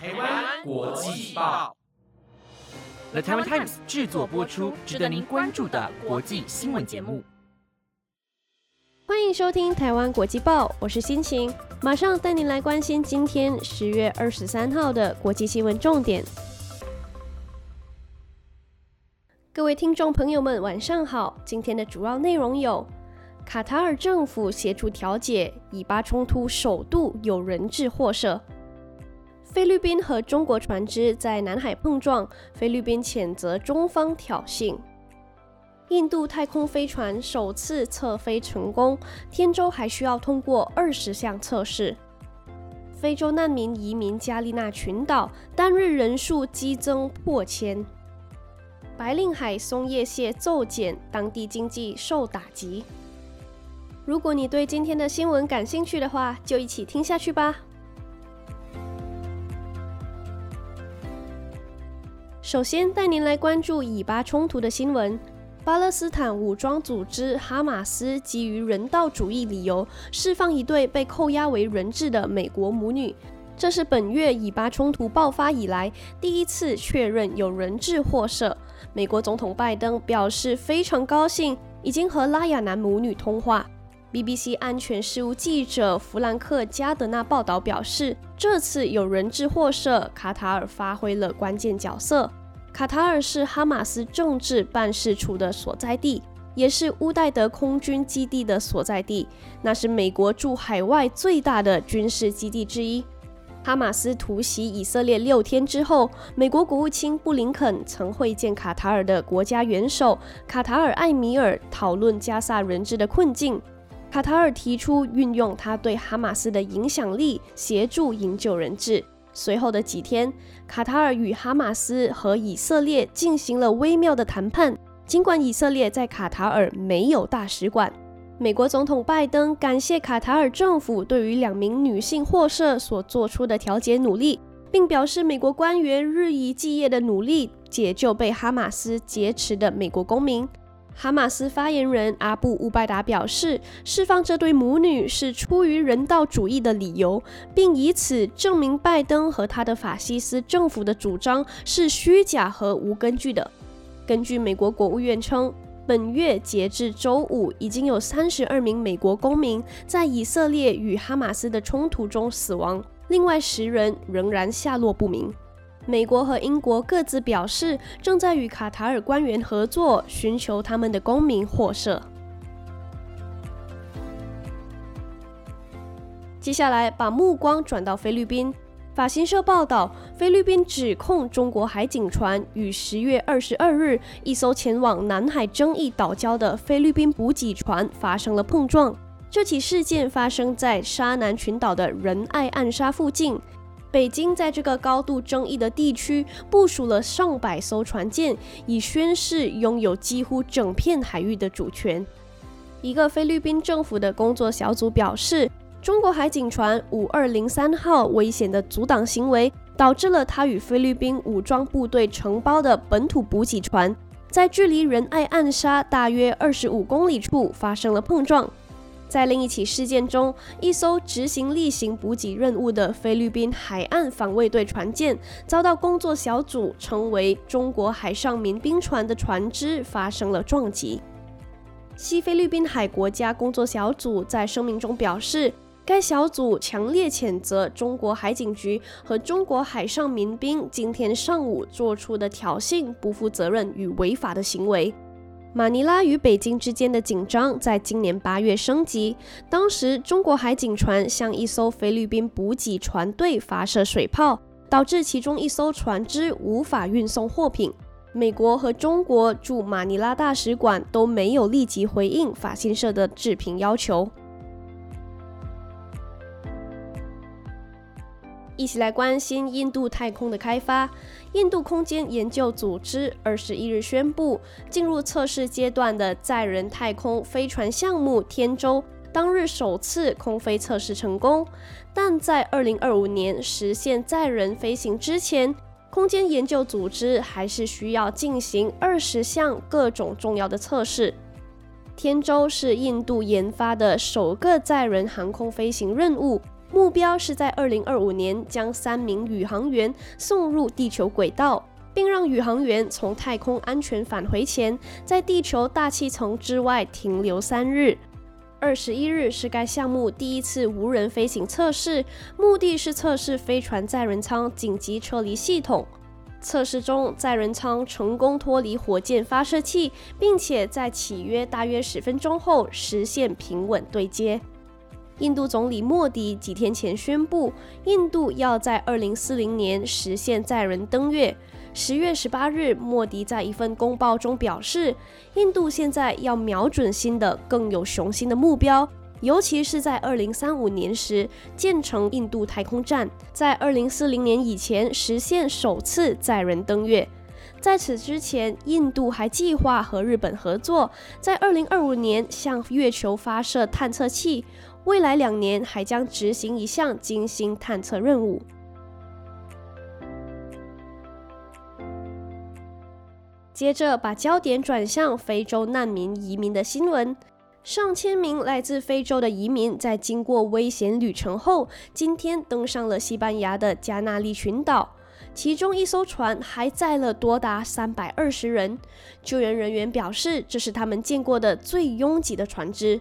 台湾国际报，The Taiwan Times 制作播出，值得您关注的国际新闻节目。欢迎收听台湾国际报，我是心情，马上带您来关心今天十月二十三号的国际新闻重点。各位听众朋友们，晚上好。今天的主要内容有：卡塔尔政府协助调解以巴冲突，首度有人质获赦；菲律宾和中国船只在南海碰撞，菲律宾谴责中方挑衅；印度太空飞船首次测飞成功，天舟还需要通过二十项测试；非洲难民移民加利纳群岛，单日人数激增破千。白令海松叶蟹骤减，当地经济受打击。如果你对今天的新闻感兴趣的话，就一起听下去吧。首先带您来关注以巴冲突的新闻。巴勒斯坦武装组织哈马斯基于人道主义理由，释放一对被扣押为人质的美国母女。这是本月以巴冲突爆发以来第一次确认有人质获赦。美国总统拜登表示非常高兴，已经和拉雅南母女通话。BBC 安全事务记者弗兰克·加德纳报道表示，这次有人质获赦，卡塔尔发挥了关键角色。卡塔尔是哈马斯政治办事处的所在地，也是乌代德空军基地的所在地，那是美国驻海外最大的军事基地之一。哈马斯突袭以色列六天之后，美国国务卿布林肯曾会见卡塔尔的国家元首卡塔尔艾米尔，讨论加萨人质的困境。卡塔尔提出运用他对哈马斯的影响力，协助营救人质。随后的几天，卡塔尔与哈马斯和以色列进行了微妙的谈判，尽管以色列在卡塔尔没有大使馆。美国总统拜登感谢卡塔尔政府对于两名女性获赦所做出的调解努力，并表示美国官员日以继夜的努力解救被哈马斯劫持的美国公民。哈马斯发言人阿布乌拜达表示，释放这对母女是出于人道主义的理由，并以此证明拜登和他的法西斯政府的主张是虚假和无根据的。根据美国国务院称。本月截至周五，已经有三十二名美国公民在以色列与哈马斯的冲突中死亡，另外十人仍然下落不明。美国和英国各自表示，正在与卡塔尔官员合作，寻求他们的公民获赦。接下来，把目光转到菲律宾。法新社报道，菲律宾指控中国海警船与十月二十二日一艘前往南海争议岛礁的菲律宾补给船发生了碰撞。这起事件发生在沙南群岛的仁爱暗沙附近。北京在这个高度争议的地区部署了上百艘船舰，以宣示拥有几乎整片海域的主权。一个菲律宾政府的工作小组表示。中国海警船五二零三号危险的阻挡行为，导致了它与菲律宾武装部队承包的本土补给船在距离仁爱暗沙大约二十五公里处发生了碰撞。在另一起事件中，一艘执行例行补给任务的菲律宾海岸防卫队船舰遭到工作小组称为中国海上民兵船的船只发生了撞击。西菲律宾海国家工作小组在声明中表示。该小组强烈谴责中国海警局和中国海上民兵今天上午做出的挑衅、不负责任与违法的行为。马尼拉与北京之间的紧张在今年八月升级，当时中国海警船向一艘菲律宾补给船队发射水炮，导致其中一艘船只无法运送货品。美国和中国驻马尼拉大使馆都没有立即回应法新社的置评要求。一起来关心印度太空的开发。印度空间研究组织二十一日宣布，进入测试阶段的载人太空飞船项目“天舟”当日首次空飞测试成功。但在二零二五年实现载人飞行之前，空间研究组织还是需要进行二十项各种重要的测试。天舟是印度研发的首个载人航空飞行任务。目标是在二零二五年将三名宇航员送入地球轨道，并让宇航员从太空安全返回前，在地球大气层之外停留三日。二十一日是该项目第一次无人飞行测试，目的是测试飞船载人舱紧急撤离系统。测试中，载人舱成功脱离火箭发射器，并且在起约大约十分钟后实现平稳对接。印度总理莫迪几天前宣布，印度要在二零四零年实现载人登月。十月十八日，莫迪在一份公报中表示，印度现在要瞄准新的、更有雄心的目标。尤其是在二零三五年时建成印度太空站，在二零四零年以前实现首次载人登月。在此之前，印度还计划和日本合作，在二零二五年向月球发射探测器，未来两年还将执行一项金星探测任务。接着，把焦点转向非洲难民移民的新闻。上千名来自非洲的移民在经过危险旅程后，今天登上了西班牙的加那利群岛。其中一艘船还载了多达三百二十人。救援人员表示，这是他们见过的最拥挤的船只。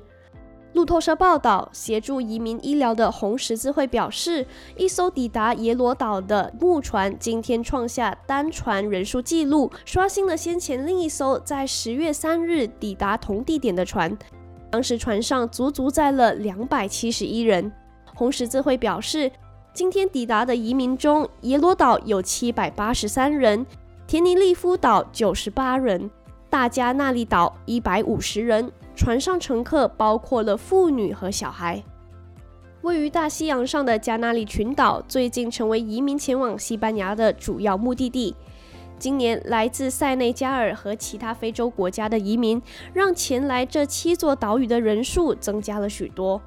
路透社报道，协助移民医疗的红十字会表示，一艘抵达耶罗岛的木船今天创下单船人数纪录，刷新了先前另一艘在十月三日抵达同地点的船。当时船上足足载了两百七十一人。红十字会表示，今天抵达的移民中，耶罗岛有七百八十三人，田尼利夫岛九十八人，大加那利岛一百五十人。船上乘客包括了妇女和小孩。位于大西洋上的加那利群岛最近成为移民前往西班牙的主要目的地。今年来自塞内加尔和其他非洲国家的移民，让前来这七座岛屿的人数增加了许多。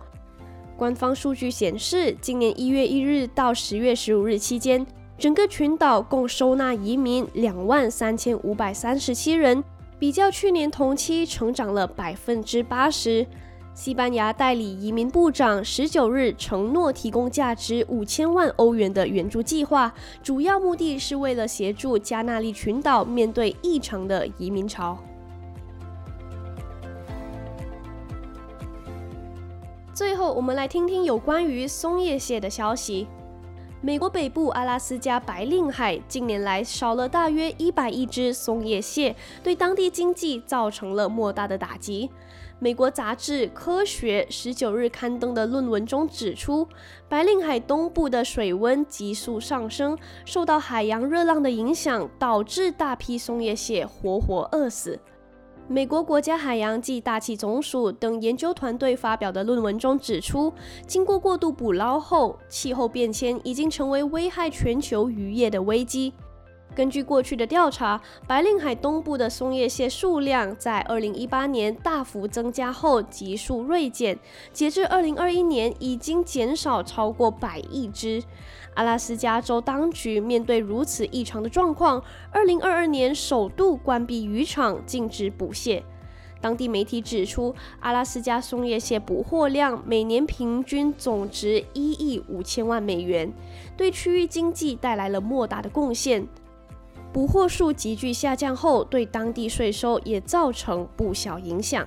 官方数据显示，今年一月一日到十月十五日期间，整个群岛共收纳移民两万三千五百三十七人，比较去年同期成长了百分之八十。西班牙代理移民部长十九日承诺提供价值五千万欧元的援助计划，主要目的是为了协助加纳利群岛面对异常的移民潮。最后，我们来听听有关于松叶蟹的消息。美国北部阿拉斯加白令海近年来少了大约一百亿只松叶蟹，对当地经济造成了莫大的打击。美国杂志《科学》十九日刊登的论文中指出，白令海东部的水温急速上升，受到海洋热浪的影响，导致大批松叶蟹活活饿死。美国国家海洋暨大气总署等研究团队发表的论文中指出，经过过度捕捞后，气候变迁已经成为危害全球渔业的危机。根据过去的调查，白令海东部的松叶蟹数量在2018年大幅增加后急速锐减，截至2021年已经减少超过百亿只。阿拉斯加州当局面对如此异常的状况，2022年首度关闭渔场，禁止捕蟹。当地媒体指出，阿拉斯加松叶蟹捕获量每年平均总值一亿五千万美元，对区域经济带来了莫大的贡献。捕获数急剧下降后，对当地税收也造成不小影响。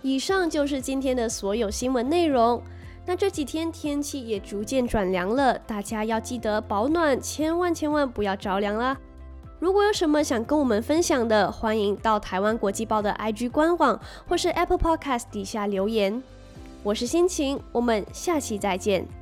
以上就是今天的所有新闻内容。那这几天天气也逐渐转凉了，大家要记得保暖，千万千万不要着凉啦！如果有什么想跟我们分享的，欢迎到台湾国际报的 IG 官网或是 Apple Podcast 底下留言。我是心情，我们下期再见。